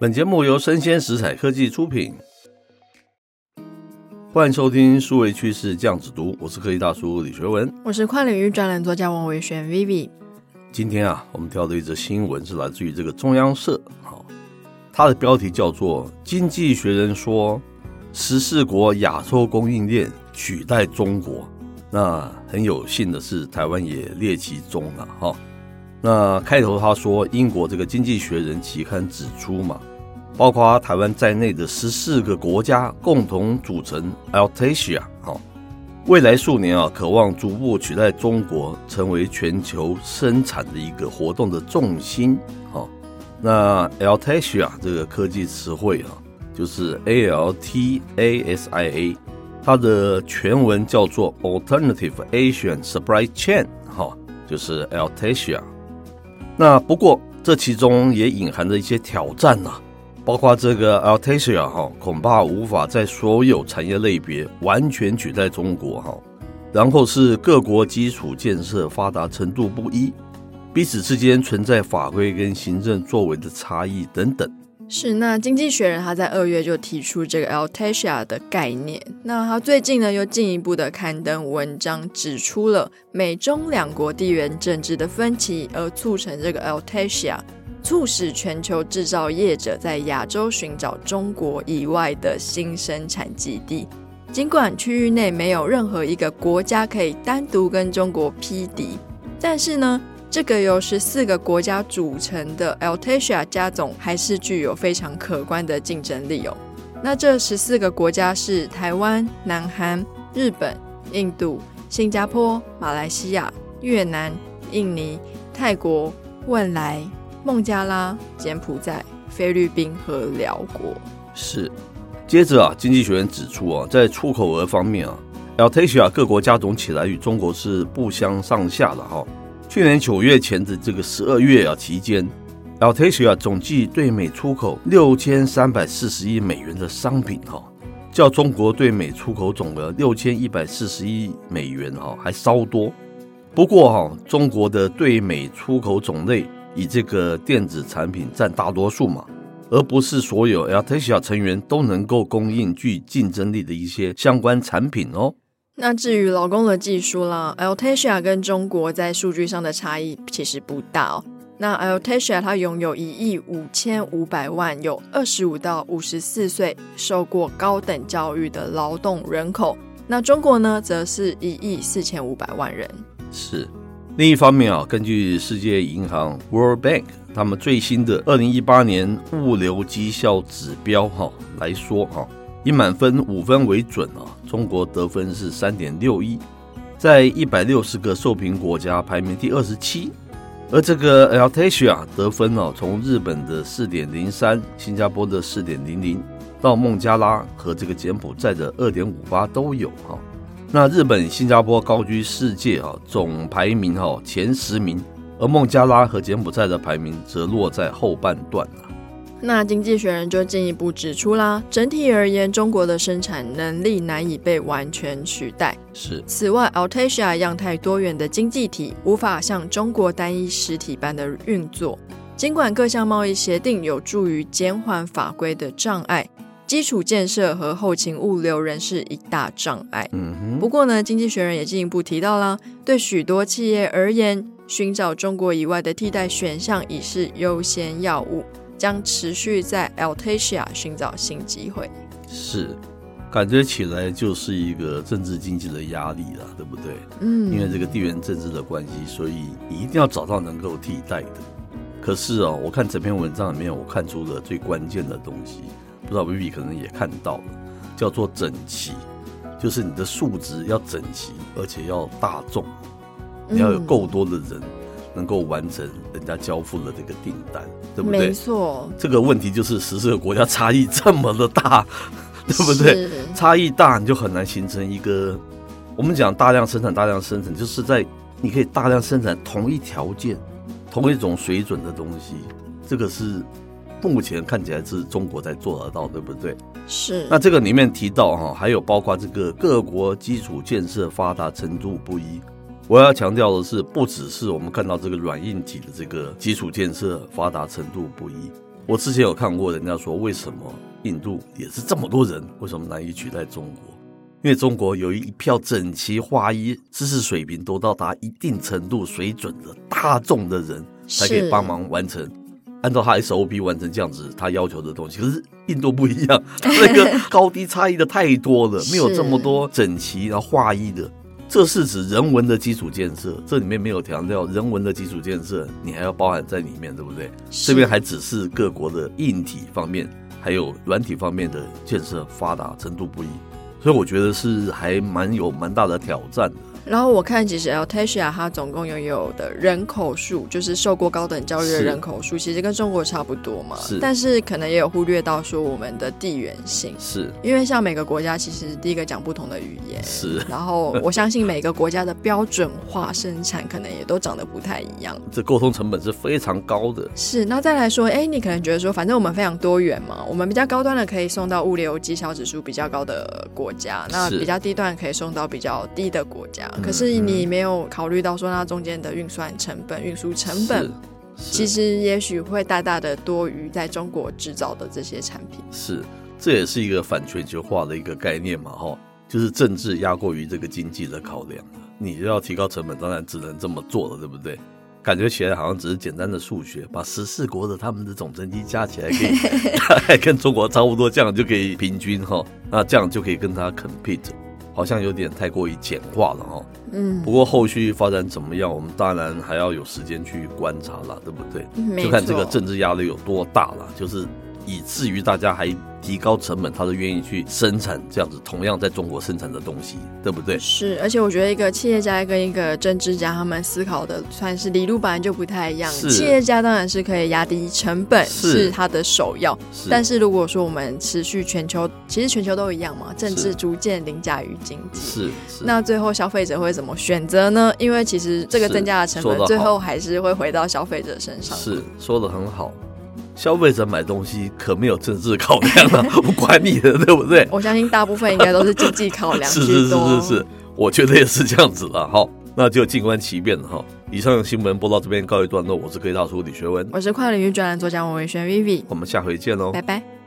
本节目由生鲜食材科技出品，欢迎收听数位趋势酱子读，我是科技大叔李学文，我是跨领域专栏作家王维轩 Vivi。今天啊，我们挑的一则新闻是来自于这个中央社，好，它的标题叫做《经济学人说十四国亚洲供应链取代中国》。那很有幸的是，台湾也列其中了哈。那开头他说，英国这个《经济学人》期刊指出嘛，包括台湾在内的十四个国家共同组成 Altasia，哈，未来数年啊，渴望逐步取代中国，成为全球生产的一个活动的重心。哈，那 Altasia 这个科技词汇啊，就是 A L T A S I A。它的全文叫做 Alternative Asian Supply Chain，哈，就是 Altasia。那不过这其中也隐含着一些挑战呐，包括这个 ALTAIA 哈，恐怕无法在所有产业类别完全取代中国哈。然后是各国基础建设发达程度不一，彼此之间存在法规跟行政作为的差异等等。是，那经济学人他在二月就提出这个 ALTAIA 的概念。那他最近呢又进一步的刊登文章，指出了美中两国地缘政治的分歧，而促成这个 ALTAIA，促使全球制造业者在亚洲寻找中国以外的新生产基地。尽管区域内没有任何一个国家可以单独跟中国匹敌，但是呢，这个由十四个国家组成的 a l t a s i a 加总还是具有非常可观的竞争力哦。那这十四个国家是台湾、南韩、日本、印度、新加坡、马来西亚、越南、印尼、泰国、汶莱、孟加拉、柬埔寨、菲律宾和寮国。是。接着啊，经济学人指出啊，在出口额方面啊，Altasia 各国加总起来与中国是不相上下的哈。去年九月前的这个十二月啊期间，Altasia 总计对美出口六千三百四十亿美元的商品哈，较中国对美出口总额六千一百四十亿美元哈还稍多。不过哈，中国的对美出口种类以这个电子产品占大多数嘛，而不是所有 ALTAIA 成员都能够供应具竞争力的一些相关产品哦。那至于劳工的技术啦，ALTAIA 跟中国在数据上的差异其实不大哦。那 ALTAIA 它拥有一亿五千五百万有二十五到五十四岁受过高等教育的劳动人口，那中国呢，则是一亿四千五百万人。是。另一方面啊，根据世界银行 World Bank 他们最新的二零一八年物流绩效指标哈来说哈。以满分五分为准啊，中国得分是三点六一，在一百六十个受评国家排名第二十七。而这个 a l t a s i a 得分呢，从日本的四点零三、新加坡的四点零零，到孟加拉和这个柬埔寨的二点五八都有哈。那日本、新加坡高居世界啊总排名哈前十名，而孟加拉和柬埔寨的排名则落在后半段。那经济学人就进一步指出啦，整体而言，中国的生产能力难以被完全取代。是。此外，ALTAIA 样态多元的经济体无法像中国单一实体般的运作。尽管各项贸易协定有助于减缓法规的障碍，基础建设和后勤物流仍是一大障碍。嗯哼。不过呢，经济学人也进一步提到啦，对许多企业而言，寻找中国以外的替代选项已是优先要务。将持续在 ALTAIA 寻找新机会，是，感觉起来就是一个政治经济的压力了，对不对？嗯，因为这个地缘政治的关系，所以一定要找到能够替代的。可是哦，我看整篇文章里面，我看出了最关键的东西，不知道 Vivi 可能也看到了，叫做整齐，就是你的数值要整齐，而且要大众，你要有够多的人。嗯能够完成人家交付的这个订单，对不对？没错，这个问题就是十四个国家差异这么的大，对不对？差异大，你就很难形成一个我们讲大量生产、大量生产，就是在你可以大量生产同一条件、同一种水准的东西。这个是目前看起来是中国在做得到，对不对？是。那这个里面提到哈，还有包括这个各国基础建设发达程度不一。我要强调的是，不只是我们看到这个软硬体的这个基础建设发达程度不一，我之前有看过人家说，为什么印度也是这么多人，为什么难以取代中国？因为中国有一票整齐划一、知识水平都到达一定程度水准的大众的人，才可以帮忙完成，按照他 SOP 完成这样子他要求的东西。可是印度不一样，那个 高低差异的太多了，没有这么多整齐然后划一的。这是指人文的基础建设，这里面没有强调人文的基础建设，你还要包含在里面，对不对？这边还只是各国的硬体方面，还有软体方面的建设发达程度不一，所以我觉得是还蛮有蛮大的挑战的。然后我看，其实 AirTasia 它总共拥有的人口数，就是受过高等教育的人口数，其实跟中国差不多嘛。是，但是可能也有忽略到说我们的地缘性，是因为像每个国家其实第一个讲不同的语言，是。然后我相信每个国家的标准化生产可能也都长得不太一样，这沟通成本是非常高的。是，那再来说，哎，你可能觉得说，反正我们非常多元嘛，我们比较高端的可以送到物流绩效指数比较高的国家，那比较低端可以送到比较低的国家。可是你没有考虑到说，那中间的运算成本、运输成本，其实也许会大大的多于在中国制造的这些产品。是，这也是一个反全球化的一个概念嘛，哈，就是政治压过于这个经济的考量。你要提高成本，当然只能这么做了，对不对？感觉起来好像只是简单的数学，把十四国的他们的总成绩加起来，可以大概 跟中国差不多，这样就可以平均哈，那这样就可以跟他 compete。好像有点太过于简化了哦，嗯，不过后续发展怎么样，我们当然还要有时间去观察了，对不对？就看这个政治压力有多大了，就是。以至于大家还提高成本，他都愿意去生产这样子同样在中国生产的东西，对不对？是，而且我觉得一个企业家跟一个政治家，他们思考的算是理路本来就不太一样。企业家当然是可以压低成本，是他的首要。但是如果说我们持续全球，其实全球都一样嘛，政治逐渐凌驾于经济。是，是。那最后消费者会怎么选择呢？因为其实这个增加的成本，最后还是会回到消费者身上。是，说的很好。消费者买东西可没有政治考量啊，我管你的，对不对？我相信大部分应该都是经济考量。是是是是是，我觉得也是这样子的哈，那就静观其变了哈。以上新闻播到这边告一段落，我是科技大叔李学文，我是跨领域专栏作家王维轩 Vivi，我们下回见喽，拜拜。